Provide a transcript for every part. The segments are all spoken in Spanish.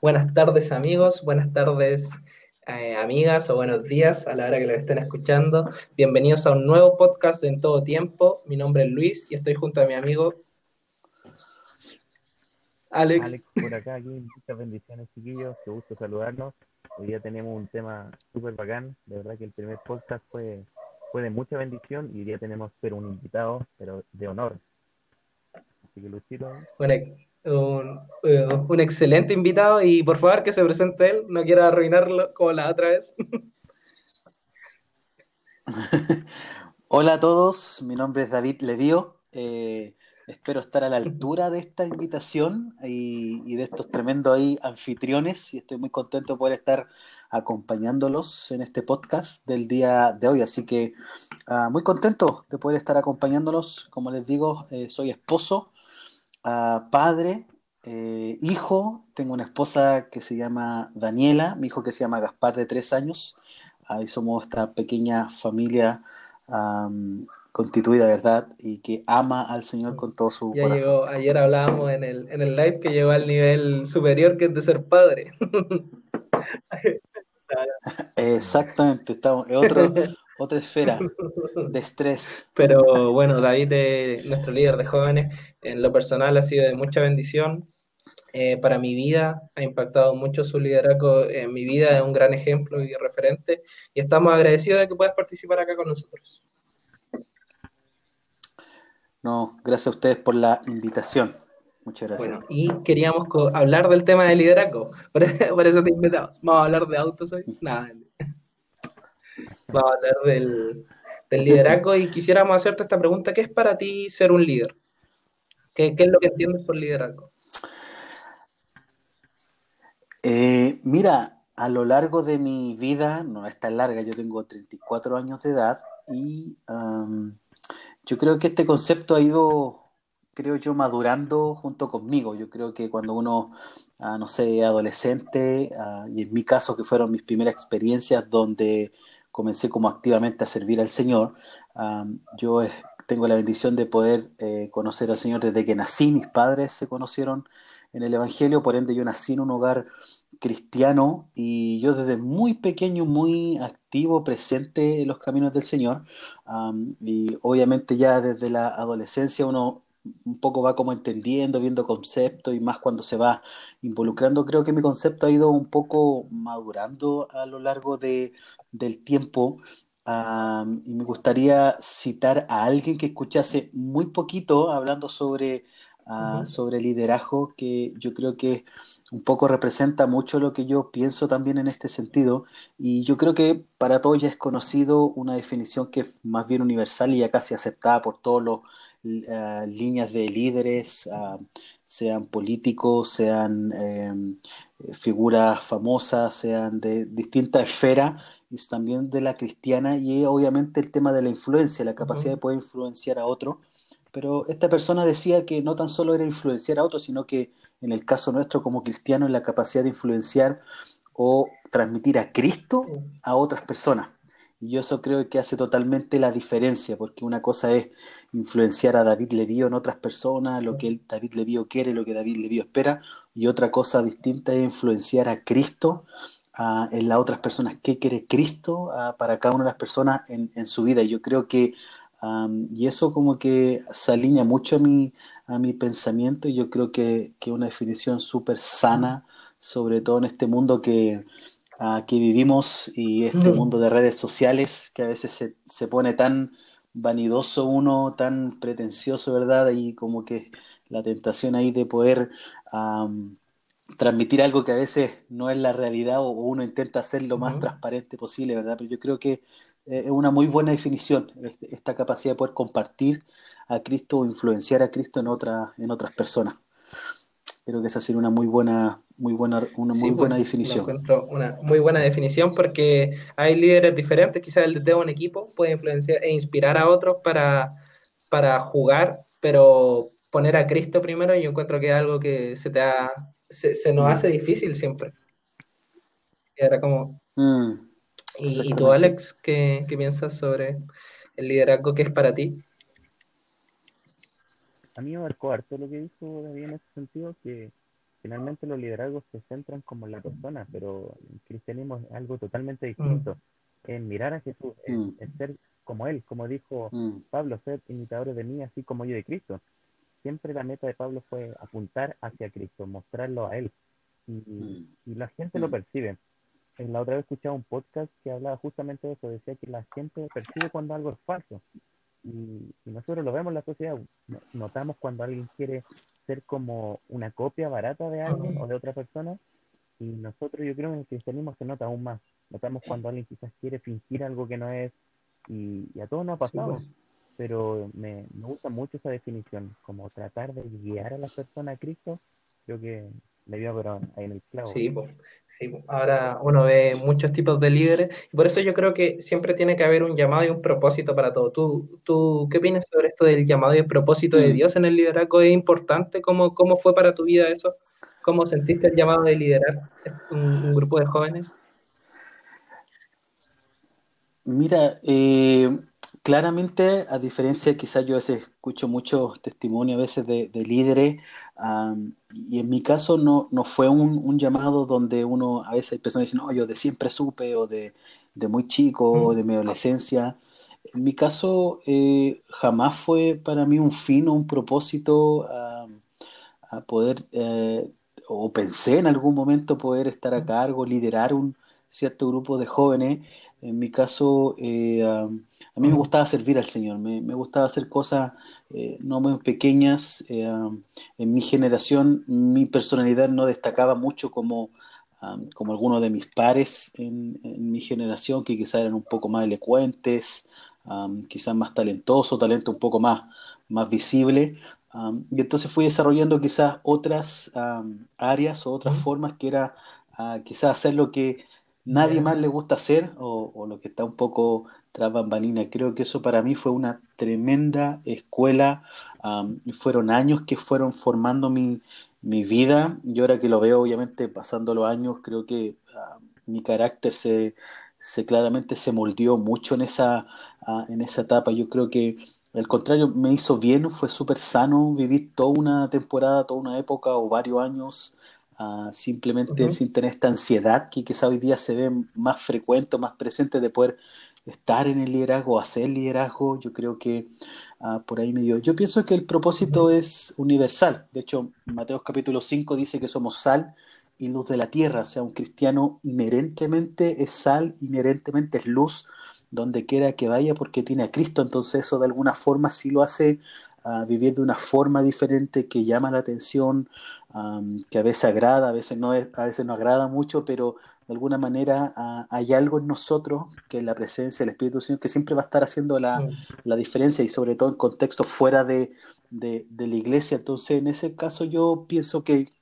Buenas tardes amigos, buenas tardes eh, amigas o buenos días a la hora que lo estén escuchando. Bienvenidos a un nuevo podcast en todo tiempo. Mi nombre es Luis y estoy junto a mi amigo Alex. Alex por acá, aquí, muchas bendiciones chiquillos, qué gusto saludarnos. Hoy día tenemos un tema súper bacán, de verdad que el primer podcast fue, fue de mucha bendición y hoy día tenemos pero un invitado, pero de honor. Así que Luisito. Bueno, un, eh, un, excelente invitado y por favor que se presente él, no quiera arruinarlo como la otra vez. Hola a todos, mi nombre es David Levío. Eh, espero estar a la altura de esta invitación y, de estos tremendos ahí anfitriones y estoy muy contento de poder estar acompañándolos en este podcast del día de hoy. Así que uh, muy contento de poder estar acompañándolos. Como les digo, eh, soy esposo padre, eh, hijo, tengo una esposa que se llama Daniela, mi hijo que se llama Gaspar de tres años. Ahí somos esta pequeña familia um, constituida, ¿verdad? Y que ama al Señor con todo su ya corazón. Llegó, ayer hablábamos en el, en el live que llegó al nivel superior que es de ser padre. Exactamente, estamos otro, otra esfera de estrés. Pero bueno, David, es nuestro líder de jóvenes, en lo personal ha sido de mucha bendición eh, para mi vida, ha impactado mucho su liderazgo en mi vida, es un gran ejemplo y referente, y estamos agradecidos de que puedas participar acá con nosotros. No, gracias a ustedes por la invitación. Muchas gracias. Bueno, y queríamos hablar del tema de liderazgo, por eso, por eso te invitamos. Vamos a hablar de autos hoy. Nada. Vamos a hablar del, liderazgo y quisiéramos hacerte esta pregunta. ¿Qué es para ti ser un líder? ¿Qué, es lo que entiendes por liderazgo? Eh, mira, a lo largo de mi vida, no es tan larga, yo tengo 34 años de edad y yo creo que este concepto ha ido, creo yo, madurando junto conmigo. Yo creo que cuando uno, uh, no sé, adolescente, uh, y en mi caso que fueron mis primeras experiencias donde comencé como activamente a servir al Señor. Um, yo eh, tengo la bendición de poder eh, conocer al Señor desde que nací. Mis padres se conocieron en el Evangelio, por ende yo nací en un hogar cristiano y yo desde muy pequeño, muy activo, presente en los caminos del Señor. Um, y obviamente ya desde la adolescencia uno un poco va como entendiendo, viendo conceptos y más cuando se va involucrando. Creo que mi concepto ha ido un poco madurando a lo largo de, del tiempo. Um, y me gustaría citar a alguien que escuchase muy poquito hablando sobre, uh, sobre liderazgo, que yo creo que un poco representa mucho lo que yo pienso también en este sentido. Y yo creo que para todos ya es conocido una definición que es más bien universal y ya casi aceptada por todos los Uh, líneas de líderes, uh, sean políticos, sean eh, figuras famosas, sean de distintas esferas, y también de la cristiana, y obviamente el tema de la influencia, la capacidad uh -huh. de poder influenciar a otro. Pero esta persona decía que no tan solo era influenciar a otros, sino que en el caso nuestro como cristianos, la capacidad de influenciar o transmitir a Cristo a otras personas. Y yo eso creo que hace totalmente la diferencia, porque una cosa es influenciar a David Levío en otras personas, lo que David Levío quiere, lo que David Levío espera, y otra cosa distinta es influenciar a Cristo uh, en las otras personas, qué quiere Cristo uh, para cada una de las personas en, en su vida. Y yo creo que, um, y eso como que se alinea mucho a mi, a mi pensamiento, y yo creo que es una definición súper sana, sobre todo en este mundo que que vivimos y este mundo de redes sociales que a veces se, se, pone tan vanidoso uno, tan pretencioso, ¿verdad? Y como que la tentación ahí de poder um, transmitir algo que a veces no es la realidad o uno intenta hacer lo más transparente posible, ¿verdad? Pero yo creo que eh, es una muy buena definición este, esta capacidad de poder compartir a Cristo o influenciar a Cristo en, otra, en otras personas. Creo que esa sería una muy buena, muy buena, una muy sí, buena pues, definición. Encuentro una muy buena definición porque hay líderes diferentes, quizás el de un equipo puede influenciar e inspirar a otros para, para jugar, pero poner a Cristo primero yo encuentro que es algo que se te ha, se, se nos hace difícil siempre. Y ahora como... Mm, ¿Y, ¿Y, tú, Alex, qué, qué piensas sobre el liderazgo que es para ti? a mí me marcó harto lo que dijo David en ese sentido, que finalmente los liderazgos se centran como en la persona, pero el cristianismo es algo totalmente distinto. Mm. En mirar a Jesús, en, mm. ser como Él, como dijo mm. Pablo, ser imitadores de mí, así como yo de Cristo. Siempre la meta de Pablo fue apuntar hacia Cristo, mostrarlo a Él. Y, la gente lo percibe. En la otra vez escuchaba un podcast que hablaba justamente de eso, decía que la gente percibe cuando algo es falso. Y, nosotros lo vemos en la sociedad, notamos cuando alguien quiere ser como una copia barata de alguien o de otra persona, y nosotros yo creo que en el cristianismo se nota aún más. Notamos cuando alguien quizás quiere fingir algo que no es, y, a todos nos ha pasado, pues. pero me, me, gusta mucho esa definición, como tratar de guiar a la persona a Cristo, creo que le dio pero ahí en el clavo. Sí, pues, sí ahora uno ve muchos tipos de líderes, y por eso yo creo que siempre tiene que haber un llamado y un propósito para todo. ¿Tú, tú qué opinas sobre esto del llamado y el propósito de mm. Dios en el liderazgo? ¿Es importante? ¿Cómo, cómo fue para tu vida eso? ¿Cómo sentiste el llamado de liderar un grupo de jóvenes? Mira, eh, claramente, a diferencia, quizás yo a veces escucho muchos testimonios a veces de, líderes, y en mi caso no, no fue un, llamado donde uno, a veces hay personas dicen, no, yo de siempre supe, o de, muy chico, o de mi adolescencia. En mi caso, eh, jamás fue para mí un fin o un propósito a poder, eh, o pensé en algún momento poder estar a cargo, liderar un cierto grupo de jóvenes. En mi caso, eh, a, mí me gustaba servir al Señor, me, gustaba hacer cosas eh, no muy pequeñas. Eh, en mi generación, mi personalidad no destacaba mucho como, como algunos de mis pares en, mi generación, que quizás eran un poco más elocuentes, quizás más talentosos, talento un poco más, más visible. y entonces fui desarrollando quizás otras áreas o otras formas que era ah, quizás hacer lo que nadie más le gusta hacer o, lo que está un poco tras bambalina. Creo que eso para mí fue una tremenda escuela. fueron años que fueron formando mi, vida. Y ahora que lo veo, obviamente, pasando los años, creo que mi carácter se, se, claramente se moldeó mucho en esa, en esa etapa. Yo creo que al contrario, me hizo bien, fue súper sano vivir toda una temporada, toda una época o varios años simplemente sin tener esta ansiedad que quizá hoy día se ve más frecuente, más presente de poder estar en el liderazgo, hacer liderazgo, yo creo que ah, por ahí me dio. Yo pienso que el propósito es universal. De hecho, Mateo capítulo 5 dice que somos sal y luz de la tierra. O sea, un cristiano inherentemente es sal, inherentemente es luz, donde quiera que vaya porque tiene a Cristo. Entonces eso de alguna forma sí lo hace uh, vivir de una forma diferente que llama la atención, que a veces agrada, a veces no, a veces no agrada mucho, pero de alguna manera ah, hay algo en nosotros, que es la presencia del Espíritu Señor, que siempre va a estar haciendo la, la diferencia y sobre todo en contextos fuera de, de, la iglesia. Entonces, en ese caso yo pienso que,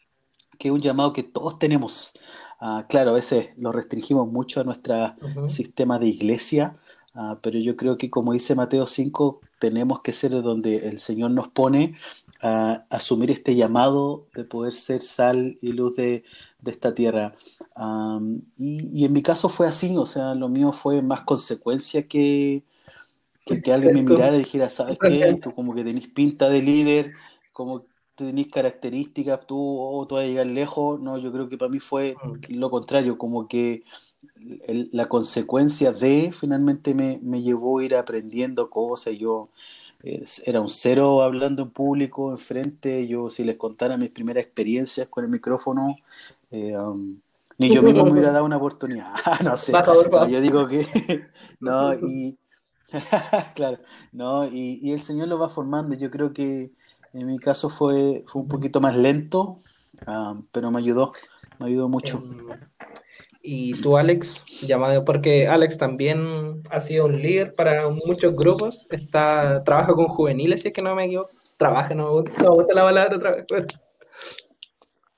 que es un llamado que todos tenemos. Uh, claro, a veces lo restringimos mucho a nuestro sistema de iglesia, uh, pero yo creo que como dice Mateo 5, tenemos que ser donde el Señor nos pone a asumir este llamado de poder ser sal y luz de, esta tierra. y, en mi caso fue así, o sea, lo mío fue más consecuencia que, que, alguien me mirara y dijera, ¿sabes qué? Tú como que tenés pinta de líder, como tenés características, tú, oh, tú vas a llegar lejos. No, yo creo que para mí fue mm. lo contrario, como que la consecuencia de finalmente me, me llevó a ir aprendiendo cosas. Yo era un cero hablando en público, enfrente. Yo, si les contara mis primeras experiencias con el micrófono, eh, um, ni yo mismo me hubiera dado una oportunidad. no sé. yo digo que. no, y. claro, no, y, el Señor lo va formando. Yo creo que en mi caso fue, fue un poquito más lento, um, pero me ayudó, me ayudó mucho. Em, y tú, Alex, llamado, porque Alex también ha sido un líder para muchos grupos, está, trabaja con juveniles, si es que no me equivoco, trabaja, no me gusta, la palabra otra vez,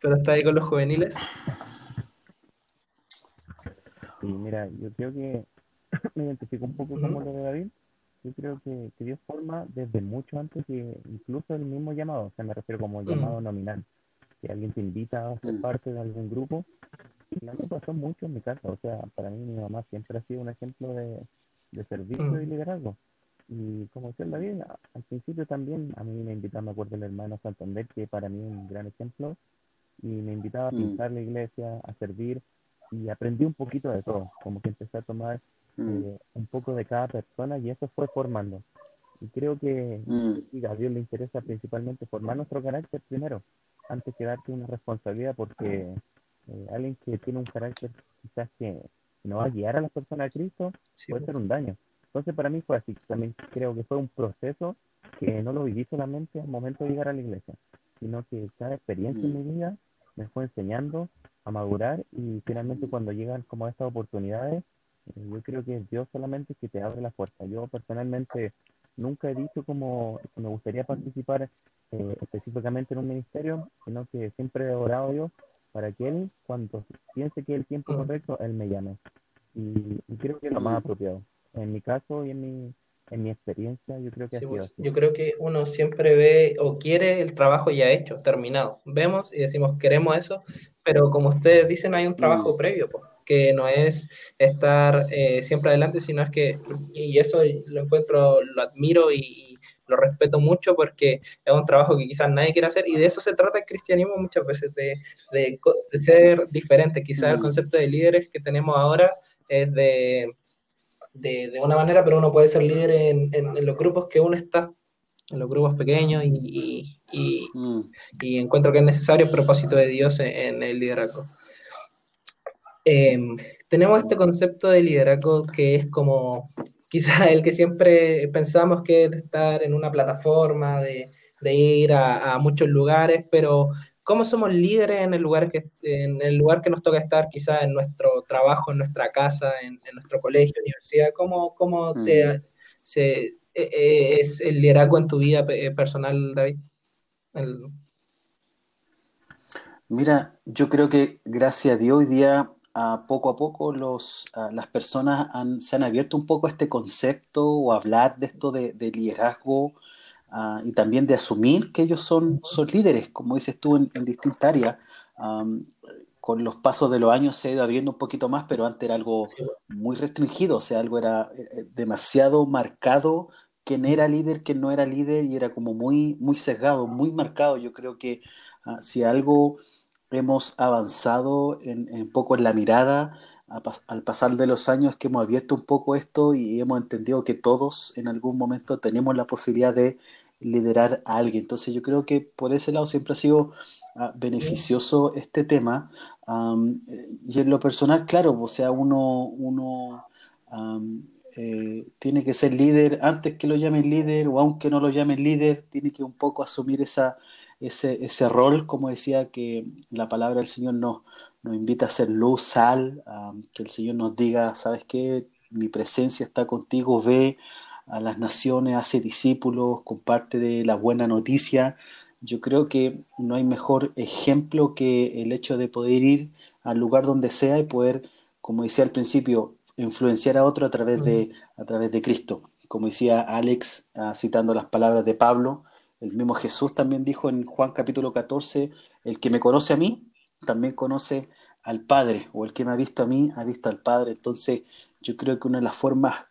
pero, está ahí con los juveniles. Sí, mira, yo creo que me identifico un poco como lo de David. Yo creo que, que, Dios forma desde mucho antes que incluso el mismo llamado, o sea, me refiero como llamado nominal. Que alguien te invita a ser mm. parte de algún grupo, y a mí me pasó mucho en mi casa, o sea, para mí mi mamá siempre ha sido un ejemplo de, de servicio y mm. liderazgo. Y como decía David, al principio también a mí me invitaba, me acuerdo el hermano Santander, que para mí es un gran ejemplo. y me invitaba a mm. pintar la iglesia, a servir y aprendí un poquito de todo, como que empecé a tomar mm. eh, un poco de cada persona y eso fue formando. Y creo que mm. a Dios le interesa principalmente formar nuestro carácter primero, antes que darte una responsabilidad, porque eh, alguien que tiene un carácter quizás que no va a guiar a las personas a Cristo puede ser un daño. Entonces para mí fue así, también creo que fue un proceso que no lo viví solamente al momento de llegar a la iglesia, sino que cada experiencia en mi vida me fue enseñando a madurar y finalmente cuando llegan como estas oportunidades, yo creo que es Dios solamente que te abre la puerta. Yo personalmente nunca he dicho como que me gustaría participar eh, específicamente en un ministerio, sino que siempre he orado a Dios para que Él, cuando piense que es el tiempo correcto, Él me llame. Y, creo que es lo más apropiado. En mi caso y en mi, en mi experiencia, yo creo que ha sido pues, Yo creo que uno siempre ve o quiere el trabajo ya hecho, terminado. Vemos y decimos, queremos eso, pero como ustedes dicen, hay un trabajo mm. previo, pues, que no es estar eh, siempre adelante, sino es que, y eso lo encuentro, lo admiro y, lo respeto mucho porque es un trabajo que quizás nadie quiere hacer y de eso se trata el cristianismo muchas veces, de, de, ser diferente. Quizás el mm. concepto de líderes que tenemos ahora es de, de, una manera, pero uno puede ser líder en, en, los grupos que uno está, en los grupos pequeños y, y, mm. y, encuentro que es necesario el propósito de Dios en, el liderazgo. Em, tenemos este concepto de liderazgo que es como quizás el que siempre pensamos que es de estar en una plataforma, de, ir a, muchos lugares, pero ¿cómo somos líderes en el lugar que, en el lugar que nos toca estar, quizás en nuestro trabajo, en nuestra casa, en, nuestro colegio, universidad? ¿Cómo, cómo te, se, e, e, es el liderazgo en tu vida personal, David? Mira, yo creo que gracias a Dios hoy día poco a poco los, las personas se han abierto un poco a este concepto o a hablar de esto de, liderazgo y también de asumir que ellos son, son líderes, como dices tú, en, distintas áreas. con los pasos de los años se ha ido abriendo un poquito más, pero antes era algo muy restringido, o sea, algo era eh, eh, demasiado marcado quién era líder, quién no era líder, y era como muy, muy sesgado, muy marcado. Yo creo que ah, si algo hemos avanzado en, un poco en la mirada al pasar de los años que hemos abierto un poco esto y hemos entendido que todos en algún momento tenemos la posibilidad de liderar a alguien. Entonces yo creo que por ese lado siempre ha sido ah, beneficioso este tema. y en lo personal, claro, o sea, uno, uno eh, tiene que ser líder antes que lo llamen líder o aunque no lo llamen líder, tiene que un poco asumir esa, ese, ese rol, como decía, que la palabra del Señor nos, nos invita a ser luz, sal, que el Señor nos diga, ¿sabes qué? Mi presencia está contigo, ve a las naciones, hace discípulos, comparte de la buena noticia. Yo creo que no hay mejor ejemplo que el hecho de poder ir al lugar donde sea y poder, como decía al principio, influenciar a otro a través de, a través de Cristo. Como decía Alex, ah, citando las palabras de Pablo, el mismo Jesús también dijo en Juan capítulo 14, el que me conoce a mí, también conoce al Padre, o el que me ha visto a mí, ha visto al Padre. Entonces, yo creo que una de las formas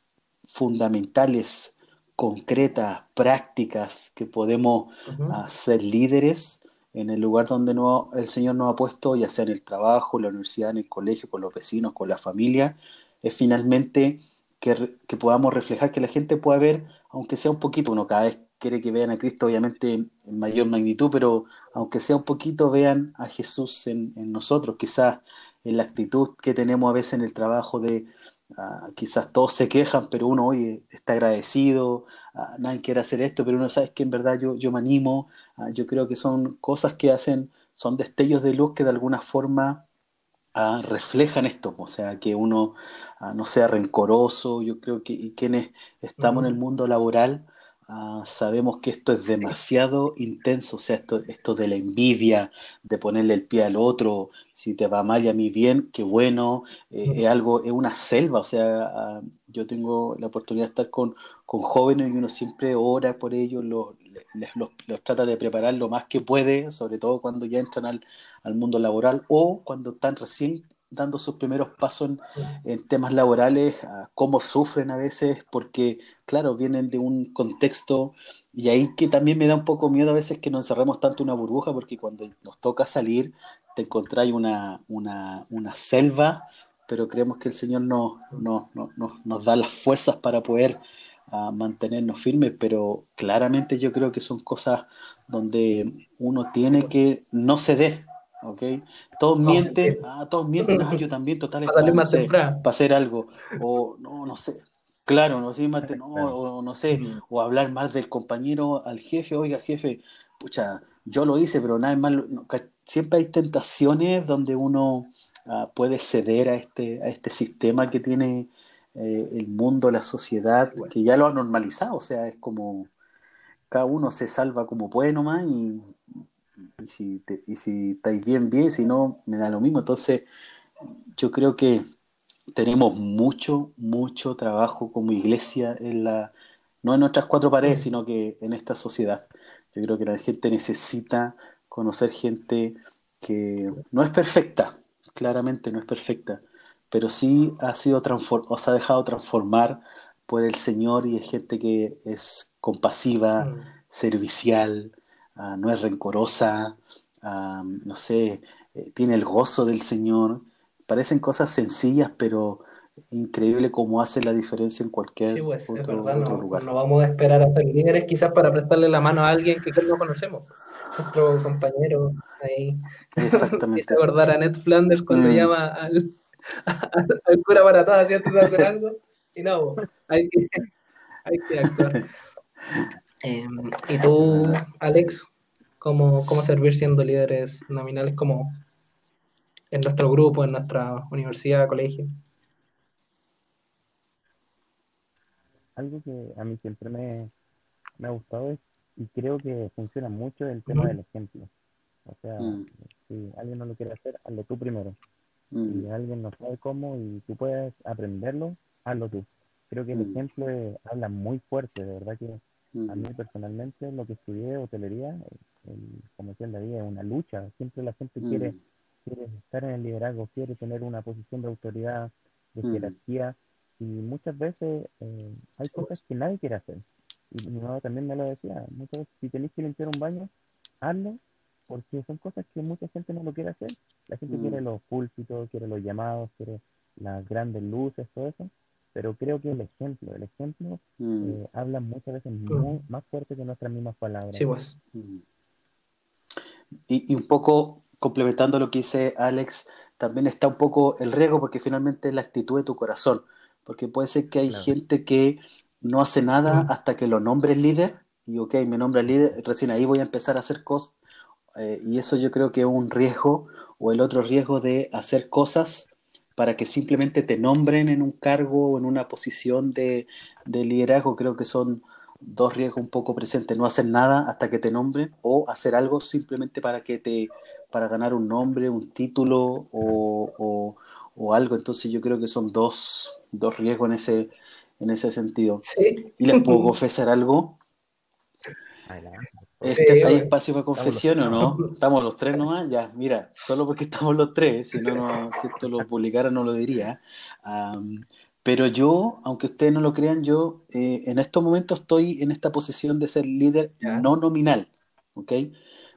fundamentales, concretas, prácticas que podemos ser líderes en el lugar donde no, el Señor nos ha puesto, ya sea en el trabajo, en la universidad, en el colegio, con los vecinos, con la familia, es finalmente que, que podamos reflejar que la gente pueda ver, aunque sea un poquito, uno cada vez quiere que vean a Cristo obviamente en mayor magnitud, pero aunque sea un poquito, vean a Jesús en, nosotros, quizás en la actitud que tenemos a veces en el trabajo de, ah, quizás todos se quejan, pero uno hoy está agradecido, ah, nadie quiere hacer esto, pero uno sabe que en verdad yo, yo me animo, ah, yo creo que son cosas que hacen, son destellos de luz que de alguna forma reflejan esto, o sea, que uno no sea rencoroso, yo creo que quienes estamos en el mundo laboral, Ah, sabemos que esto es demasiado intenso, o sea, esto, esto de la envidia, de ponerle el pie al otro, si te va mal y a mí bien, qué bueno, eh, es algo, es una selva, o sea, ah, yo tengo la oportunidad de estar con, con jóvenes y uno siempre ora por ellos, los, los, trata de preparar lo más que puede, sobre todo cuando ya entran al, al mundo laboral o cuando están recién dando sus primeros pasos en, temas laborales, cómo sufren a veces, porque, claro, vienen de un contexto, y ahí que también me da un poco miedo a veces que nos encerremos tanto una burbuja, porque cuando nos toca salir, te encontráis una, una, una selva, pero creemos que el Señor nos, nos, nos, da las fuerzas para poder a mantenernos firmes, pero claramente yo creo que son cosas donde uno tiene que no ceder, ¿ok? Todos mienten, ah, todos mienten, ah, yo también, total, para, no sé, para hacer algo, o no, no sé, claro, no sé, no, o, no sé, o hablar más del compañero al jefe, oiga, jefe, pucha, yo lo hice, pero nada más, siempre hay tentaciones donde uno ah, puede ceder a este, a este sistema que tiene eh, el mundo, la sociedad, que ya lo ha normalizado, o sea, es como cada uno se salva como puede nomás y, y si, y si estáis bien, bien, si no, me da lo mismo. Entonces, yo creo que tenemos mucho, mucho trabajo como iglesia en la, no en nuestras cuatro paredes, sino que en esta sociedad. Yo creo que la gente necesita conocer gente que no es perfecta, claramente no es perfecta, pero sí ha sido o se ha dejado transformar por el Señor y es gente que es compasiva, mm. servicial, ah, no es rencorosa, ah, no sé, eh, tiene el gozo del Señor. Parecen cosas sencillas, pero increíble cómo hace la diferencia en cualquier sí, pues, otro, no, lugar. No vamos a esperar a ser líderes quizás para prestarle la mano a alguien que no conocemos, nuestro compañero ahí. Exactamente. acordar a Ned Flanders cuando mm. llama al, al cura para todas, ¿cierto? hacer algo. Y no, hay que, hay que actuar. Em, ¿Y tú, Alex, cómo, cómo servir siendo líderes nominales como en nuestro grupo, en nuestra universidad, colegio? Algo que a mí siempre me, me ha gustado es, y creo que funciona mucho, el tema del ejemplo. O sea, mm. si alguien no lo quiere hacer, hazlo tú primero. Si mm. alguien no sabe cómo y tú puedes aprenderlo, hazlo tú. Creo que el mm. ejemplo habla muy fuerte, de verdad que a mí mm. personalmente lo que estudié hotelería, como decía David, es una lucha. Siempre la gente quiere, quiere estar en el liderazgo, quiere tener una posición de autoridad, de jerarquía, y muchas veces eh, hay cosas que nadie quiere hacer. Y mi mamá también me lo decía, muchas veces si tenéis que limpiar un baño, hazlo porque son cosas que mucha gente no lo quiere hacer. La gente quiere mm. los púlpitos, quiere los llamados, quiere las grandes luces, todo eso, pero creo que el ejemplo, el ejemplo mm. eh, habla muchas veces más fuerte que nuestras mismas palabras. Sí, pues. Mm. Y, un poco complementando lo que dice Alex, también está un poco el riesgo porque finalmente es la actitud de tu corazón, porque puede ser que hay gente que no hace nada hasta que lo nombre el líder y ok, me nombra el líder, recién ahí voy a empezar a hacer cosas eh, y eso yo creo que es un riesgo, o el otro riesgo de hacer cosas para que simplemente te nombren en un cargo o en una posición de, liderazgo, creo que son dos riesgos un poco presentes, no hacer nada hasta que te nombren o hacer algo simplemente para que te para ganar un nombre, un título o, o, algo. Entonces yo creo que son dos, dos riesgos en ese, en ese sentido. Y les puedo confesar algo. Este, ¿Hay espacio para confesión o no? Estamos los tres nomás, ya, mira, solo porque estamos los tres, si no, no si esto lo publicara no lo diría. pero yo, aunque ustedes no lo crean, yo eh, en estos momentos estoy en esta posición de ser líder no nominal, ¿ok?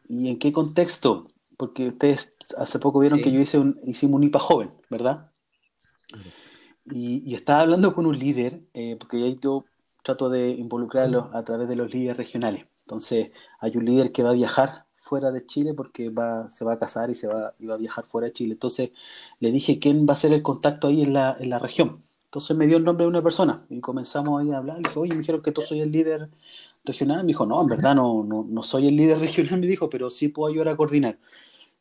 ¿Y en qué contexto? Porque ustedes hace poco vieron que yo hice un, hicimos un IPA joven, ¿verdad? Y, estaba hablando con un líder, eh, porque yo trato de involucrarlos a través de los líderes regionales. Entonces, hay un líder que va a viajar fuera de Chile porque va, se va a casar y se va, y va a viajar fuera de Chile. Entonces, le dije quién va a ser el contacto ahí en la, en la región. Entonces me dio el nombre de una persona y comenzamos ahí a hablar. Le dije, oye, me dijeron que tú soy el líder regional. Me dijo, no, en verdad no, no, no soy el líder regional, me dijo, pero sí puedo ayudar a coordinar.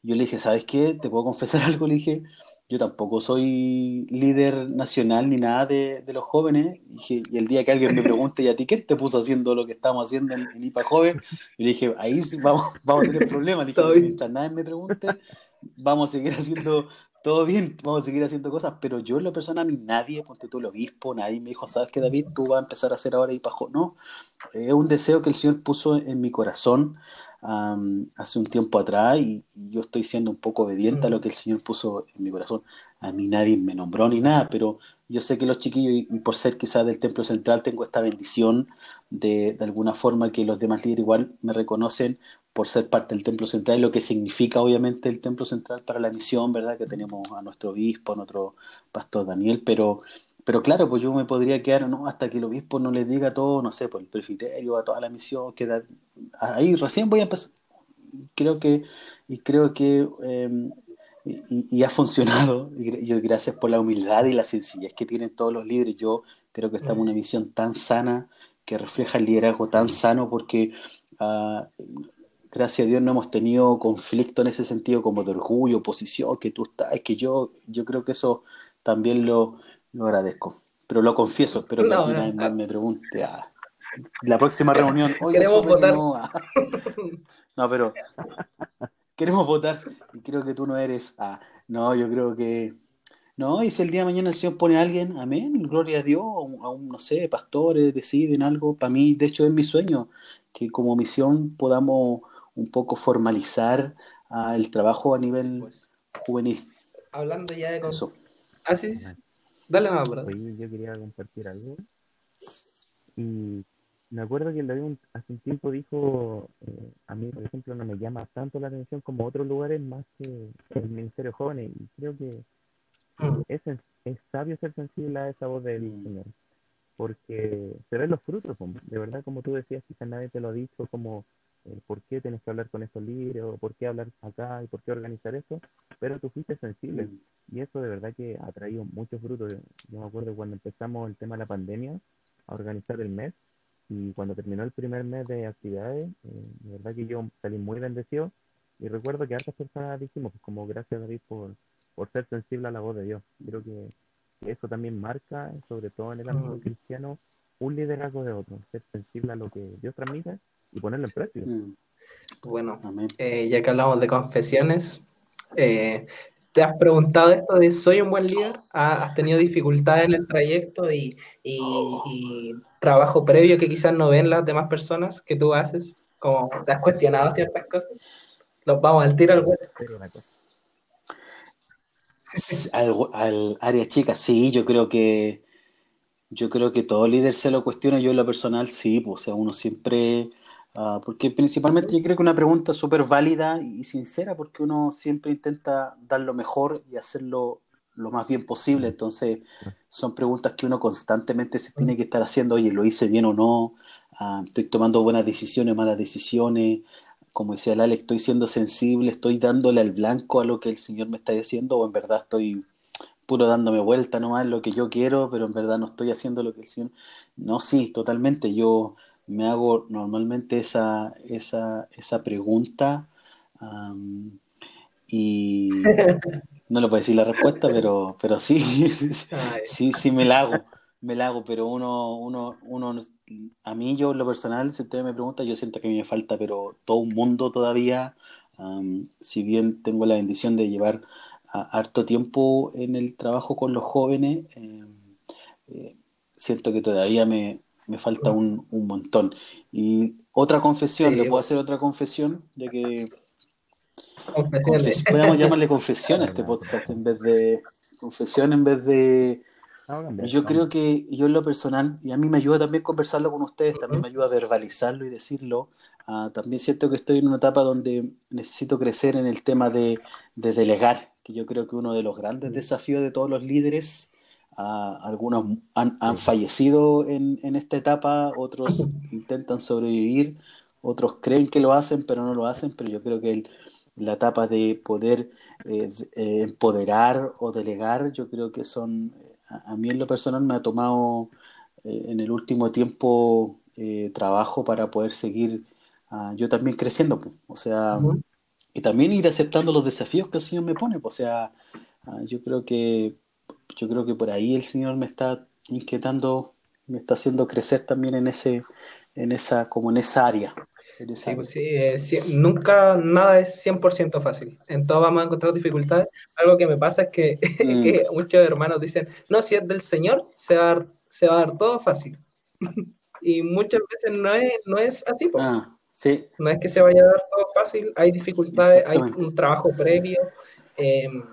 Yo le dije, ¿sabes qué? ¿Te puedo confesar algo? Le dije, yo tampoco soy líder nacional ni nada de, los jóvenes. Y, el día que alguien me pregunte, ¿y a ti qué te puso haciendo lo que estamos haciendo en, IPA Joven? Yo le dije, ahí vamos, vamos a tener problemas. Le dije, mientras nadie me pregunte, vamos a seguir haciendo todo bien, vamos a seguir haciendo cosas. Pero yo, en la persona, a mí nadie, ponte tú el obispo, nadie me dijo, ¿sabes qué, David? Tú vas a empezar a hacer ahora IPA Joven. No, es un deseo que el Señor puso en mi corazón hace un tiempo atrás y, yo estoy siendo un poco obediente a lo que el Señor puso en mi corazón. A mí nadie me nombró ni nada, pero yo sé que los chiquillos, y, por ser quizás del Templo Central, tengo esta bendición de, de alguna forma que los demás líderes igual me reconocen por ser parte del Templo Central lo que significa obviamente el Templo Central para la misión, ¿verdad? Que tenemos a nuestro obispo, a nuestro pastor Daniel, pero pero claro, pues yo me podría quedar, ¿no? Hasta que el obispo no les diga todo, no sé, por el presbiterio, a toda la misión, queda ahí recién voy a empezar. Creo que, y creo que, em, y, ha funcionado, y yo gracias por la humildad y la sencillez que tienen todos los líderes, yo creo que estamos en una misión tan sana, que refleja el liderazgo tan sano, porque uh, gracias a Dios no hemos tenido conflicto en ese sentido como de orgullo, oposición, que tú estás, es que yo, yo creo que eso también lo lo agradezco. Pero lo confieso, espero que más me pregunte. Ah, la próxima reunión. queremos votar. No, pero queremos votar y creo que tú no eres. Ah, no, yo creo que. No, y si el día de mañana el Señor pone a alguien, amén, gloria a Dios, a un, no sé, pastores, deciden algo. Para mí, de hecho, es mi sueño que como misión podamos un poco formalizar ah, el trabajo a nivel pues, juvenil. Hablando ya de. Eso. Así ah, Dale más, bro. Oye, yo quería compartir algo. Y me acuerdo que David hace un tiempo dijo, eh, a mí, por ejemplo, no me llama tanto la atención como otros lugares más que el Ministerio Jóvenes. Y creo que mm. es, es sabio ser sensible a esa voz del mm. Señor. Porque se ven los frutos, de verdad, como tú decías, quizás nadie te lo ha dicho, como por qué tienes que hablar con esos líderes, o por qué hablar acá, y por qué organizar eso, pero tú fuiste sensible. Mm. Y eso de verdad que ha traído muchos frutos. Yo me acuerdo cuando empezamos el tema de la pandemia, a organizar el mes, y cuando terminó el primer mes de actividades, eh, de verdad que yo salí muy bendecido, y recuerdo que hartas personas dijimos, pues como gracias David por, por ser sensible a la voz de Dios. Creo que eso también marca, sobre todo en el ámbito cristiano, un liderazgo de otro, ser sensible a lo que Dios transmite y ponerlo en práctica. Mm. Bueno, eh, ya que hablamos de confesiones, eh, ¿te has preguntado esto de soy un buen líder? ¿Has tenido dificultades en el trayecto y, trabajo previo que quizás no ven las demás personas que tú haces? Como te has cuestionado ciertas cosas. Los vamos al tiro al hueco. Al, al, área chica, sí, yo creo que yo creo que todo líder se lo cuestiona, yo en lo personal sí, pues, o sea, uno siempre Ah, porque principalmente yo creo que una pregunta súper válida y sincera, porque uno siempre intenta dar lo mejor y hacerlo lo más bien posible. Entonces, son preguntas que uno constantemente se tiene que estar haciendo, oye, ¿lo hice bien o no? Ah, ¿Estoy tomando buenas decisiones, malas decisiones? Como decía Lale, ¿estoy siendo sensible? ¿Estoy dándole al blanco a lo que el Señor me está diciendo? ¿O en verdad estoy puro dándome vuelta nomás lo que yo quiero, pero en verdad no estoy haciendo lo que el Señor... No, sí, totalmente. Yo me hago normalmente esa, esa, esa pregunta y no le puedo decir la respuesta, pero, pero sí, sí, sí me la hago, me la hago, pero uno, uno, uno, a mí yo lo personal, si usted me pregunta, yo siento que a mí me falta, pero todo un mundo todavía, si bien tengo la bendición de llevar harto tiempo en el trabajo con los jóvenes, em, eh, siento que todavía me, me falta un, un montón. Y otra confesión, ¿le puedo hacer otra confesión? De que podemos llamarle confesión a este podcast en vez de confesión, en vez de... Yo creo que yo en lo personal, y a mí me ayuda también conversarlo con ustedes, también me ayuda a verbalizarlo y decirlo. Ah, también siento que estoy en una etapa donde necesito crecer en el tema de, de delegar, que yo creo que uno de los grandes desafíos de todos los líderes algunos han, fallecido en, esta etapa, otros intentan sobrevivir, otros creen que lo hacen, pero no lo hacen, pero yo creo que la etapa de poder eh, eh, empoderar o delegar, yo creo que son, a, mí en lo personal me ha tomado eh, en el último tiempo trabajo para poder seguir ah, yo también creciendo, o sea, y también ir aceptando los desafíos que el Señor me pone, o sea, ah, yo creo que yo creo que por ahí el Señor me está inquietando, me está haciendo crecer también en ese, en esa, como en esa área. sí, pues sí, nunca nada es 100% fácil. En todo vamos a encontrar dificultades. Algo que me pasa es que, mm. muchos hermanos dicen, no, si es del Señor, se va a dar, se va a dar todo fácil. y muchas veces no es, no es así. Ah, Sí. No es que se vaya a dar todo fácil, hay dificultades, hay un trabajo previo em,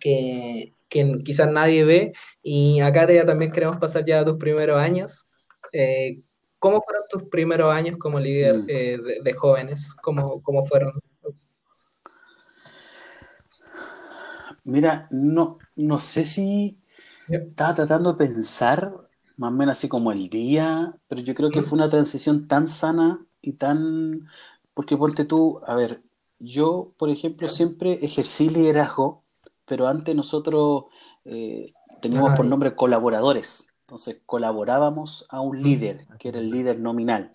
que, que, quizás nadie ve. Y acá ya también queremos pasar ya a tus primeros años. Eh, ¿Cómo fueron tus primeros años como líder mm. eh, de, jóvenes? ¿Cómo, ¿Cómo fueron? Mira, no, no sé si estaba tratando de pensar más o menos así como el día, pero yo creo que fue una transición tan sana y tan... Porque ponte tú, a ver, yo, por ejemplo, siempre ejercí liderazgo, pero antes nosotros eh, teníamos por nombre colaboradores. Entonces colaborábamos a un líder, que era el líder nominal.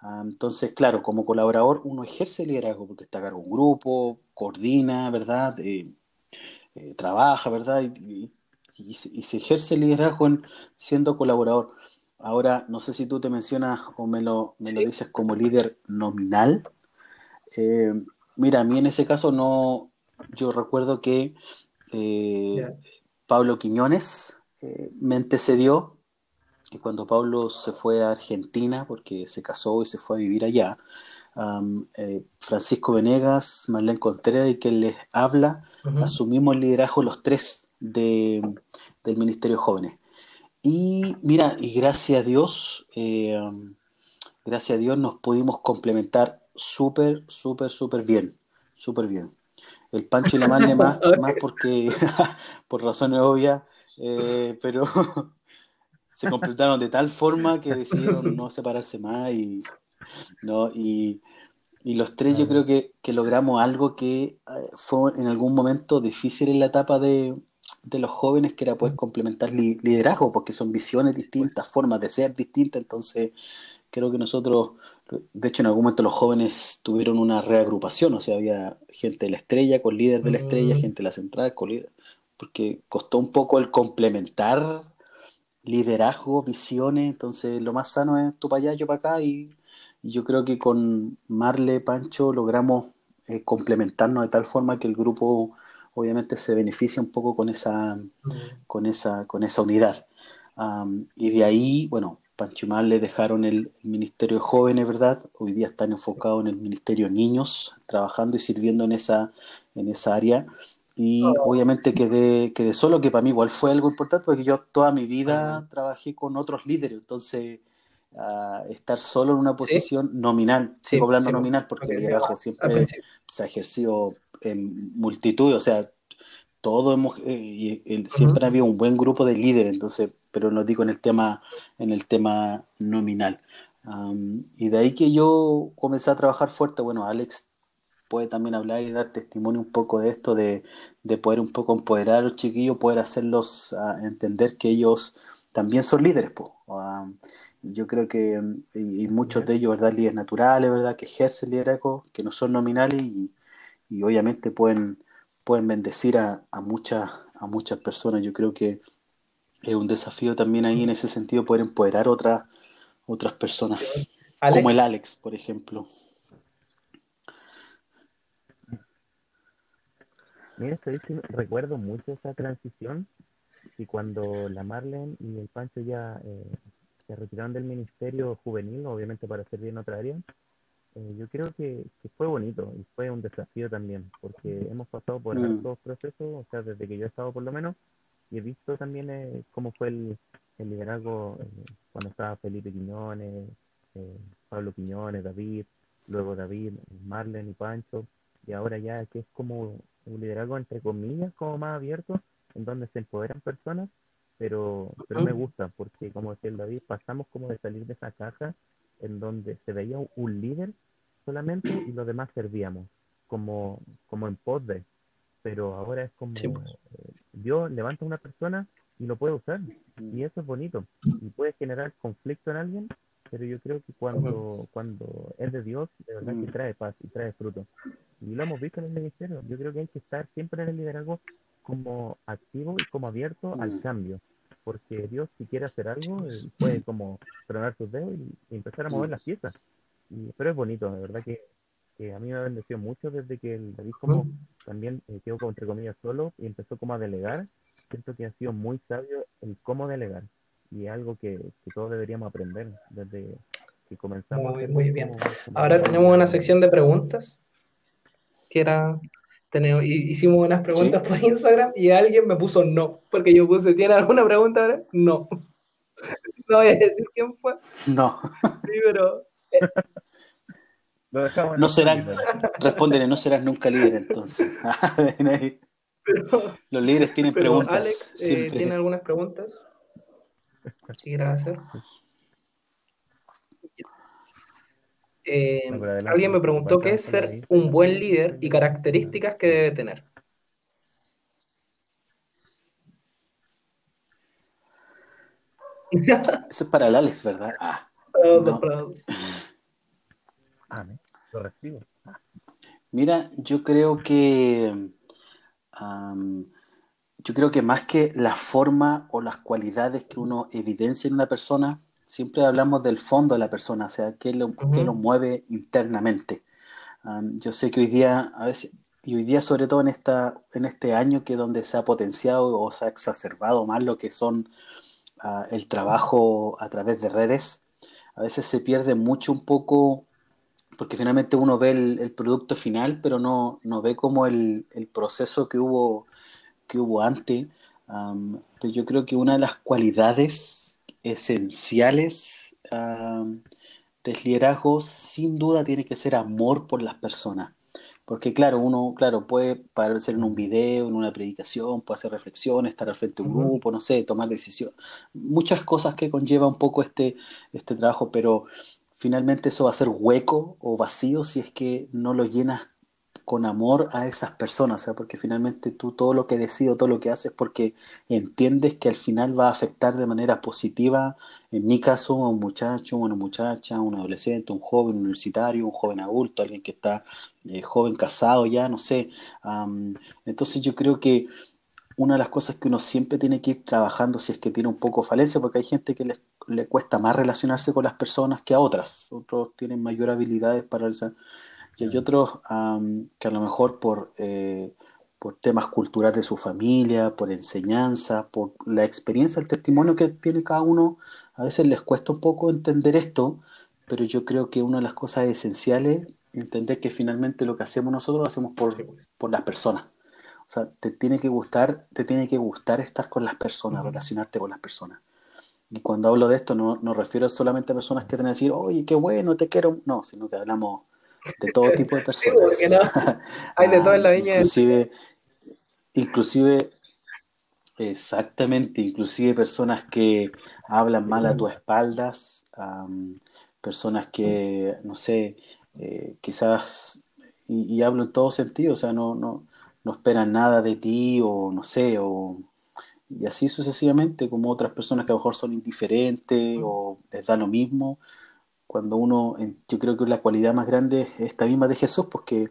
Ah, entonces, claro, como colaborador uno ejerce liderazgo porque está a cargo de un grupo, coordina, ¿verdad? Eh, eh, trabaja, ¿verdad? Y, y, se ejerce el liderazgo siendo colaborador. Ahora, no sé si tú te mencionas o me lo, me lo dices como líder nominal. Eh, mira, a mí en ese caso no, yo recuerdo que eh, Pablo Quiñones eh, me antecedió y cuando Pablo se fue a Argentina porque se casó y se fue a vivir allá, Francisco Venegas, Marlene Contreras y quien les habla, asumimos el liderazgo los tres de, del Ministerio de Jóvenes. Y mira, y gracias a Dios, eh, gracias a Dios nos pudimos complementar súper, súper, súper bien, súper bien. El Pancho y la Marne más, más porque, por razones obvias, eh, pero se completaron de tal forma que decidieron no separarse más y, no, y, y los tres yo creo que, que logramos algo que eh, fue en algún momento difícil en la etapa de, de los jóvenes que era poder complementar liderazgo, porque son visiones distintas, formas de ser distintas, entonces creo que nosotros, de hecho en algún momento los jóvenes tuvieron una reagrupación, o sea, había gente de la estrella con líder de la estrella, mm. gente de la central con líder, porque costó un poco el complementar liderazgo, visiones, entonces lo más sano es tú para allá, yo para acá, y, yo creo que con Marle, Pancho, logramos eh, complementarnos de tal forma que el grupo obviamente se beneficia un poco con esa, con esa, con esa unidad. y de ahí, bueno, Panchumar le dejaron el, Ministerio de Jóvenes, ¿verdad? Hoy día están enfocados en el Ministerio de Niños, trabajando y sirviendo en esa, en esa área. Y oh. obviamente quedé, quedé solo, que para mí igual fue algo importante, porque yo toda mi vida trabajé con otros líderes, entonces estar solo en una posición nominal, sigo hablando nominal porque el liderazgo siempre se ha ejercido en multitud, o sea, todo hemos, eh, siempre ha habido un buen grupo de líderes, entonces, pero no digo en el tema, en el tema nominal. y de ahí que yo comencé a trabajar fuerte, bueno, Alex puede también hablar y dar testimonio un poco de esto, de, poder un poco empoderar a los chiquillos, poder hacerlos entender que ellos también son líderes. pues yo creo que, y, muchos de ellos, ¿verdad? Líderes naturales, ¿verdad? Que ejercen liderazgo, que no son nominales y, y obviamente pueden, pueden bendecir a, a, muchas, a muchas personas. Yo creo que es un desafío también ahí en ese sentido poder empoderar otras otras personas, como el Alex, por ejemplo. Mira, estoy recuerdo mucho esa transición y cuando la Marlene y el Pancho ya eh, se retiraron del ministerio juvenil, obviamente para servir en otra área, eh, yo creo que, fue bonito y fue un desafío también, porque hemos pasado por mm. dos procesos, o sea, desde que yo he estado por lo menos, y he visto también eh, cómo fue el, liderazgo eh, cuando estaba Felipe Quiñones, Pablo Quiñones, David, luego David, Marlen y Pancho, y ahora ya que es como un liderazgo entre comillas, como más abierto, en donde se empoderan personas, pero, pero me gusta, porque como decía el David, pasamos como de salir de esa caja en donde se veía un líder solamente y los demás servíamos, como, como en pos de. Pero ahora es como pues. eh, Dios levanta a una persona y lo puede usar. Y eso es bonito. Y puede generar conflicto en alguien, pero yo creo que cuando, cuando es de Dios, de verdad que trae paz y trae fruto. Y lo hemos visto en el ministerio. Yo creo que hay que estar siempre en el liderazgo como activo y como abierto al cambio porque Dios si quiere hacer algo puede como tronar sus dedos y, empezar a mover las piezas. Y, pero es bonito, de verdad que, a mí me ha bendecido mucho desde que el David como también eh, quedó como entre comillas solo y empezó como a delegar. Siento que ha sido muy sabio el cómo delegar y es algo que, todos deberíamos aprender desde que comenzamos. Muy, muy bien. Ahora tenemos una sección de preguntas, que era, tenemos, hicimos unas preguntas por Instagram y alguien me puso no, porque yo puse, ¿tiene alguna pregunta ahora? No. No voy a decir quién fue. No. Sí, pero... Lo dejamos no serás, respóndele, no serás nunca líder entonces. Los líderes tienen pero preguntas. Alex, eh, ¿tiene algunas preguntas? Sí, gracias. Eh, alguien me preguntó qué es ser un buen líder y características que debe tener. Eso es para el Alex, ¿verdad? Ah, no. Ah, lo recibo. Mira, yo creo que yo creo que más que la forma o las cualidades que uno evidencia en una persona, siempre hablamos del fondo de la persona, o sea, qué lo, qué lo mueve internamente. yo sé que hoy día, a veces, y hoy día sobre todo en, esta, en este año que donde se ha potenciado o se ha exacerbado más lo que son ah, el trabajo a través de redes, a veces se pierde mucho un poco porque finalmente uno ve el, producto final, pero no, no ve como el, el, proceso que hubo, que hubo antes. pero yo creo que una de las cualidades esenciales del liderazgo, sin duda, tiene que ser amor por las personas. Porque claro, uno, claro, puede parecer en un video, en una predicación, puede hacer reflexiones, estar al frente de un grupo, no sé, tomar decisiones, muchas cosas que conlleva un poco este, este trabajo, pero finalmente eso va a ser hueco o vacío si es que no lo llenas con amor a esas personas, porque finalmente tú todo lo que decides, todo lo que haces, porque entiendes que al final va a afectar de manera positiva, en mi caso, a un muchacho, una muchacha, un adolescente, un joven universitario, un joven adulto, alguien que está eh, joven casado ya, no sé. entonces yo creo que una de las cosas que uno siempre tiene que ir trabajando si es que tiene un poco falencia, porque hay gente que les le cuesta más relacionarse con las personas que a otras. Otros tienen mayor habilidades para realizar. Y hay otros que a lo mejor por, eh, por temas culturales de su familia, por enseñanza, por la experiencia, el testimonio que tiene cada uno, a veces les cuesta un poco entender esto, pero yo creo que una de las cosas esenciales entender que finalmente lo que hacemos nosotros lo hacemos por, por las personas. O sea, te tiene que gustar, te tiene que gustar estar con las personas, relacionarte con las personas. Y cuando hablo de esto no, no refiero solamente a personas que tienen que decir, oye, qué bueno, te quiero. No, sino que hablamos de todo tipo de personas. Sí, no. Hay de todo en la viña. Inclusive, inclusive, exactamente, inclusive personas que hablan mal a tus espaldas, personas que, no sé, eh, quizás, y, y, hablo en todo sentido, o sea, no, no, no esperan nada de ti o no sé, o y así sucesivamente, como otras personas que a lo mejor son indiferentes o les da lo mismo. Cuando uno, yo creo que la cualidad más grande es esta misma de Jesús, porque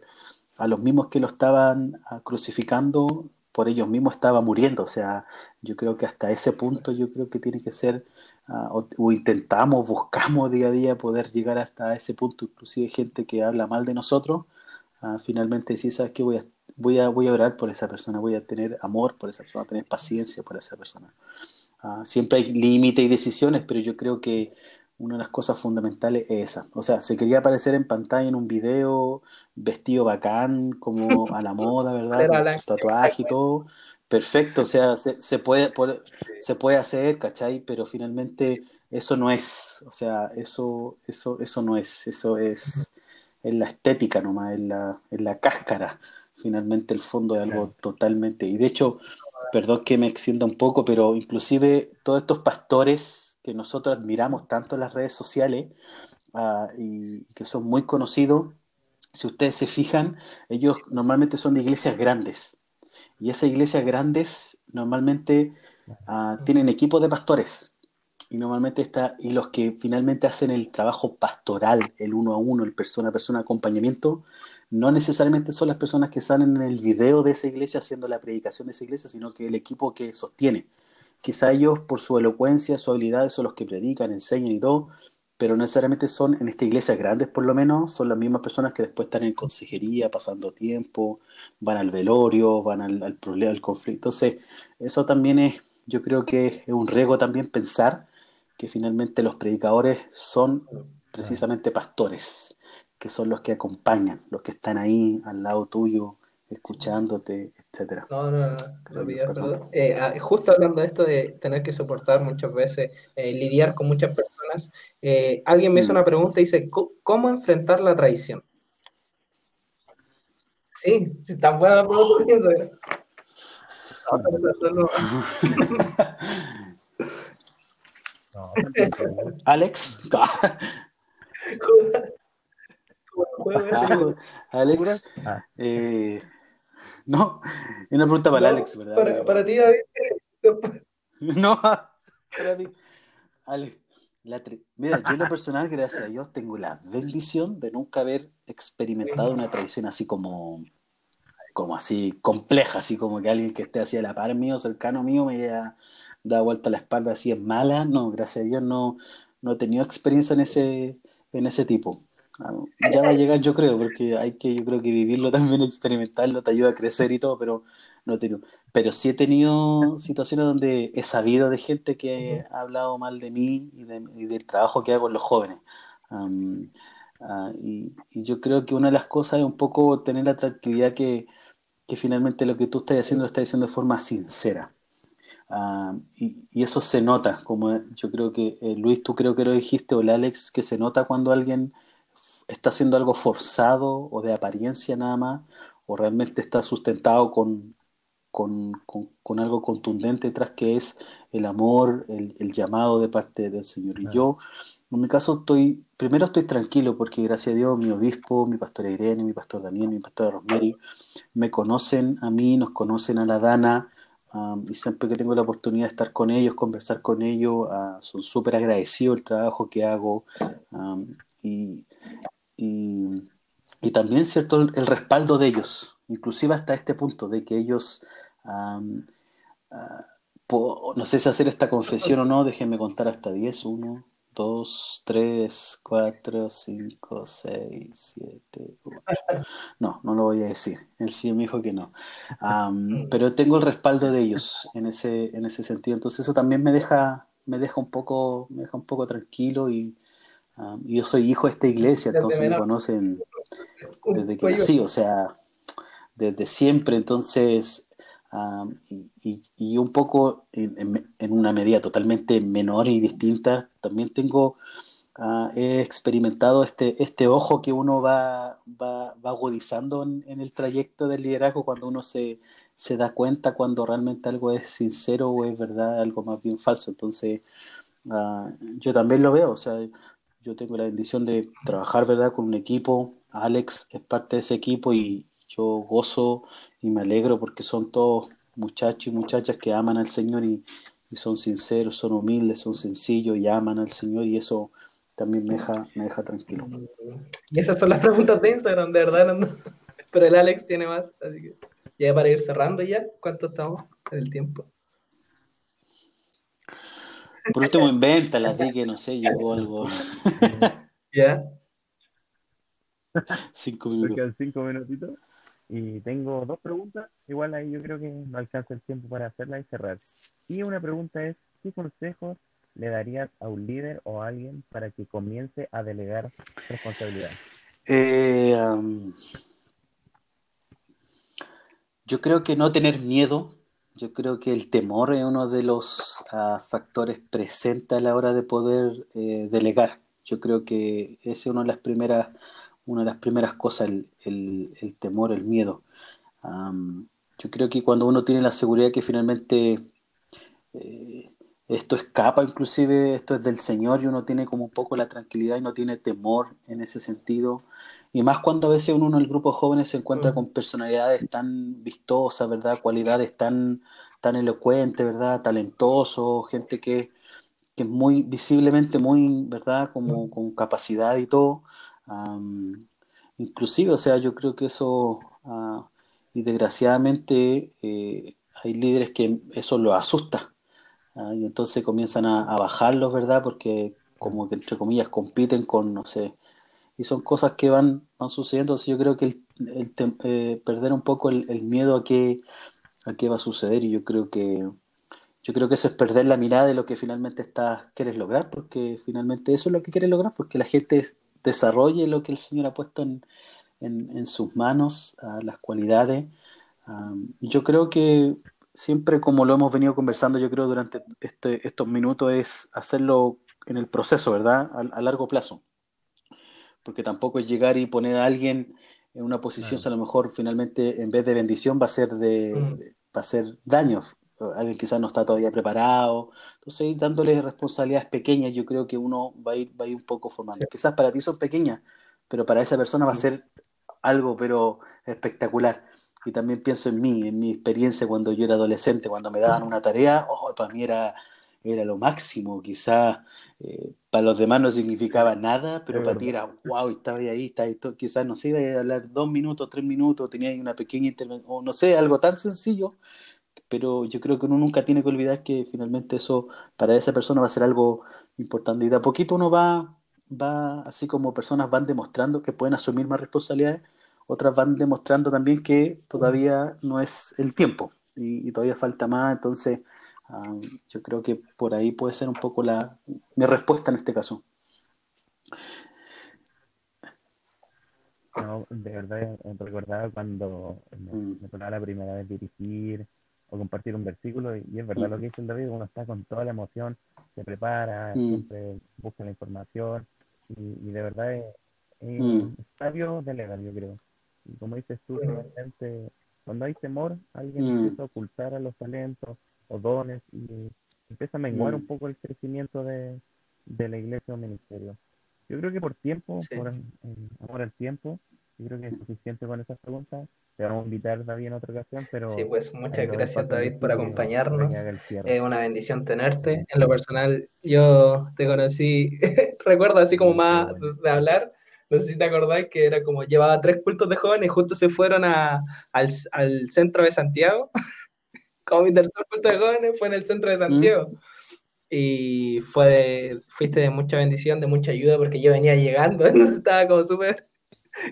a los mismos que lo estaban ah, crucificando, por ellos mismos estaba muriendo. O sea, yo creo que hasta ese punto yo creo que tiene que ser, ah, o, intentamos, buscamos día a día poder llegar hasta ese punto, inclusive gente que habla mal de nosotros, uh, finalmente decir, ¿sabes qué? Voy a voy a, voy a orar por esa persona, voy a tener amor por esa persona, tener paciencia por esa persona. Ah, siempre hay límites y decisiones, pero yo creo que una de las cosas fundamentales es esa. O sea, se quería aparecer en pantalla en un video, vestido bacán, como a la moda, ¿verdad? tatuaje y todo. Perfecto, o sea, se, se, puede, se puede hacer, ¿cachai? Pero finalmente eso no es, o sea, eso, eso, eso no es, eso es, es la estética nomás, es la, es la cáscara finalmente el fondo es algo totalmente... Y de hecho, perdón que me extienda un poco, pero inclusive todos estos pastores que nosotros admiramos tanto en las redes sociales ah, y que son muy conocidos, si ustedes se fijan, ellos normalmente son de iglesias grandes. Y esas iglesias grandes normalmente ah, tienen equipos de pastores. Y normalmente está, y los que finalmente hacen el trabajo pastoral, el uno a uno, el persona a persona acompañamiento, no necesariamente son las personas que salen en el video de esa iglesia haciendo la predicación de esa iglesia, sino que el equipo que sostiene. Quizá ellos, por su elocuencia, su habilidad, son los que predican, enseñan y todo, pero no necesariamente son, en esta iglesia grandes por lo menos, son las mismas personas que después están en consejería, pasando tiempo, van al velorio, van al, problema, al conflicto. Entonces, eso también es, yo creo que es un riesgo también pensar que finalmente los predicadores son precisamente pastores, que son los que acompañan, los que están ahí al lado tuyo, escuchándote, etcétera. No, no, no, no perdón. Eh, ah, justo hablando de esto de tener que soportar muchas veces, eh, lidiar con muchas personas, eh, alguien me hizo mm. una pregunta y dice, ¿cómo enfrentar la traición? Sí, si tan buena la pregunta, Alex. Alex. Ah. Eh, no, es una pregunta para Alex, ¿verdad? Para, ti, David. no, para mí. Alex. Mira, yo en lo personal, gracias a Dios, tengo la bendición de nunca haber experimentado una traición así como, como así compleja, así como que alguien que esté así a la par mío, cercano mío, me haya dado vuelta a la espalda así es mala. No, gracias a Dios no, no he tenido experiencia en ese, en ese tipo. Ya va a llegar, yo creo, porque hay que, yo creo que vivirlo también, experimentarlo, te ayuda a crecer y todo, pero no he tenido. Pero sí he tenido situaciones donde he sabido de gente que ha hablado mal de mí y, del trabajo que hago con los jóvenes. Ah, y, yo creo que una de las cosas es un poco tener la tranquilidad que, que finalmente lo que tú estás haciendo lo estás haciendo de forma sincera. y, y, eso se nota, como yo creo que, eh, Luis, tú creo que lo dijiste, o el Alex, que se nota cuando alguien está haciendo algo forzado o de apariencia nada más, o realmente está sustentado con, con, con, algo contundente detrás que es el amor, el, el, llamado de parte del Señor. Y yo, en mi caso, estoy, primero estoy tranquilo porque gracias a Dios mi obispo, mi pastora Irene, mi pastor Daniel, mi pastora Rosemary, me conocen a mí, nos conocen a la Dana, um, y siempre que tengo la oportunidad de estar con ellos, conversar con ellos, uh, son súper agradecidos el trabajo que hago. Um, y, y, también, ¿cierto?, el, respaldo de ellos, inclusive hasta este punto de que ellos, ah, no sé si hacer esta confesión o no, déjenme contar hasta 10, 1, 2, 3, 4, 5, 6, 7, 8. No, no lo voy a decir. Él sí me dijo que no. pero tengo el respaldo de ellos en ese, en ese sentido. Entonces eso también me deja, me deja un poco, me deja un poco tranquilo y, Ah, yo soy hijo de esta iglesia, entonces me conocen desde que nací, o sea, desde siempre, entonces, ah, y, un poco en, una medida totalmente menor y distinta, también tengo, ah, he experimentado este, este ojo que uno va, va, agudizando en, el trayecto del liderazgo cuando uno se, se da cuenta cuando realmente algo es sincero o es verdad, algo más bien falso. Entonces, yo también lo veo, o sea, yo tengo la bendición de trabajar, ¿verdad?, con un equipo. Alex es parte de ese equipo y yo gozo y me alegro porque son todos muchachos y muchachas que aman al Señor y, son sinceros, son humildes, son sencillos y aman al Señor y eso también me deja, tranquilo. Y esas son las preguntas de Instagram, de verdad, pero el Alex tiene más, así que ya para ir cerrando ya, ¿cuánto estamos en el tiempo? Por último, invéntala, di que no sé, llegó algo. ¿Ya? Cinco minutos. cinco minutitos. Y tengo dos preguntas. Igual ahí yo creo que no alcanza el tiempo para hacerla y cerrar. Y una pregunta es, ¿qué consejos le darías a un líder o a alguien para que comience a delegar responsabilidad? Eh, yo creo que no tener miedo yo creo que el temor es uno de los ah, factores presentes a la hora de poder eh, delegar. Yo creo que ese es una de las primeras, una de las primeras cosas, el, temor, el miedo. yo creo que cuando uno tiene la seguridad que finalmente eh, esto escapa, inclusive esto es del Señor y uno tiene como un poco la tranquilidad y no tiene temor en ese sentido, y más cuando a veces uno en el grupo de jóvenes se encuentra con personalidades tan vistosas, ¿verdad? Cualidades tan, tan elocuentes, ¿verdad? Talentosos, gente que, que es muy visiblemente muy, ¿verdad? Como con capacidad y todo. inclusive, o sea, yo creo que eso, ah, y desgraciadamente eh, hay líderes que eso los asusta. ¿Ah? y entonces comienzan a, a bajarlos, ¿verdad? Porque como que entre comillas compiten con, no sé, y son cosas que van, van sucediendo. Así yo creo que el, el eh, perder un poco el, miedo a qué, a qué va a suceder y yo creo que, yo creo que eso es perder la mirada de lo que finalmente estás, quieres lograr, porque finalmente eso es lo que quieres lograr, porque la gente desarrolle lo que el Señor ha puesto en, en, sus manos, las cualidades. yo creo que siempre como lo hemos venido conversando, yo creo durante este, estos minutos, es hacerlo en el proceso, ¿verdad? A, largo plazo. Porque tampoco es llegar y poner a alguien en una posición, a lo mejor finalmente en vez de bendición va a ser de, mm. va a ser daños. Alguien quizás no está todavía preparado. Entonces, dándole responsabilidades pequeñas, yo creo que uno va a ir, va a ir un poco formando. Quizás para ti son pequeñas, pero para esa persona va a ser algo, pero espectacular y también pienso en mí, en mi experiencia cuando yo era adolescente, cuando me daban una tarea, oh, para mí era, era lo máximo, quizás eh, para los demás no significaba nada, pero para ti era, wow, estaba ahí, estaba ahí, quizás no sé, iba a hablar dos minutos, tres minutos, tenía ahí una pequeña intervención, o no sé, algo tan sencillo, pero yo creo que uno nunca tiene que olvidar que finalmente eso para esa persona va a ser algo importante y de a poquito uno va, va, así como personas van demostrando que pueden asumir más responsabilidades, otras van demostrando también que todavía no es el tiempo y, todavía falta más, entonces ah, yo creo que por ahí puede ser un poco la, mi respuesta en este caso. No, de verdad, recordaba cuando me, mm. tocaba la primera vez dirigir o compartir un versículo, y, es verdad lo mm. que dice el David, uno está con toda la emoción, se prepara, mm. siempre busca la información, y, de verdad es, es sabio delegar, yo creo. Y como dices tú, realmente, cuando hay temor, alguien mm. empieza a ocultar a los talentos o dones y empieza a menguar un mm. poco el crecimiento de, la iglesia o ministerio. Yo creo que por tiempo, por amor al tiempo, yo creo que es suficiente con esas preguntas. Te vamos a invitar, David, en otra ocasión, pero... Sí, pues muchas gracias, David, por acompañarnos. Es una bendición tenerte. En lo personal, yo te conocí, recuerdo así como más de hablar, no sé si te acordáis que era como llevaba tres cultos de jóvenes y justo se fueron a, al, al, centro de Santiago. como mi tercer culto de jóvenes fue en el centro de mm. Santiago. Y fue fuiste de mucha bendición, de mucha ayuda, porque yo venía llegando, entonces estaba como súper,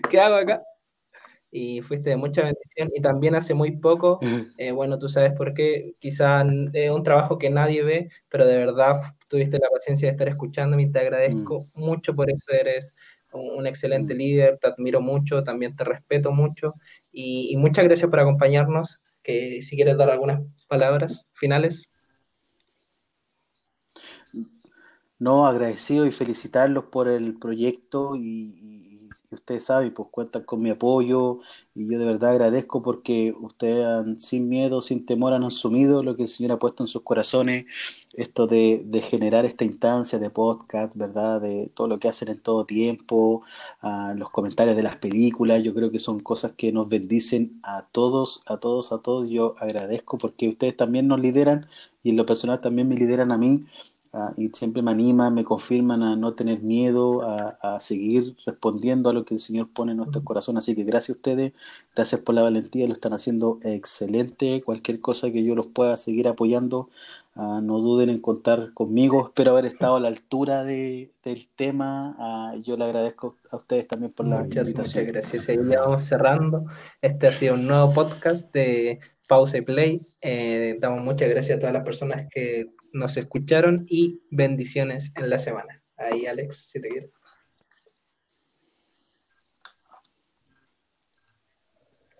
¿qué hago acá? y fuiste de mucha bendición. Y también hace muy poco, eh, bueno, tú sabes por qué, quizás es un trabajo que nadie ve, pero de verdad tuviste la paciencia de estar escuchándome y te agradezco mm. mucho por eso. Eres un excelente líder, te admiro mucho, también te respeto mucho y, muchas gracias por acompañarnos. Que si quieres dar algunas palabras finales. No, agradecido y felicitarlos por el proyecto y, ustedes saben, pues cuentan con mi apoyo y yo de verdad agradezco porque ustedes han, sin miedo, sin temor han asumido lo que el Señor ha puesto en sus corazones, esto de, generar esta instancia de podcast, ¿verdad? De todo lo que hacen en todo tiempo, los comentarios de las películas, yo creo que son cosas que nos bendicen a todos, a todos, a todos. Yo agradezco porque ustedes también nos lideran y en lo personal también me lideran a mí Ah, y siempre me animan, me confirman a no tener miedo, a, seguir respondiendo a lo que el Señor pone en nuestro corazón. Así que gracias a ustedes, gracias por la valentía, lo están haciendo excelente. Cualquier cosa que yo los pueda seguir apoyando, ah, no duden en contar conmigo. Espero haber estado a la altura de, del tema. Ah, yo le agradezco a ustedes también por la invitación. Muchas gracias. Y ya vamos cerrando. Este ha sido un nuevo podcast de Pause y Play. Eh, damos muchas gracias a todas las personas que nos escucharon y bendiciones en la semana. Ahí, Alex, si te quieres.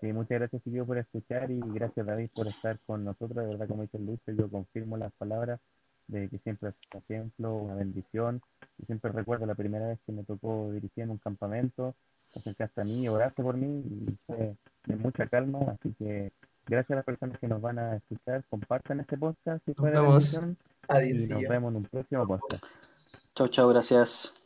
Sí, muchas gracias, Silvio, por escuchar y gracias, David, por estar con nosotros. De verdad, como dice Luis, yo confirmo las palabras de que siempre es un ejemplo, una bendición. Y siempre recuerdo la primera vez que me tocó dirigir en un campamento, acercaste a mí, oraste por mí y fue de mucha calma. Así que Gracias a las personas que nos van a escuchar. Compartan este podcast si nos vemos. Y nos vemos en un próximo podcast. Chao, chao, gracias.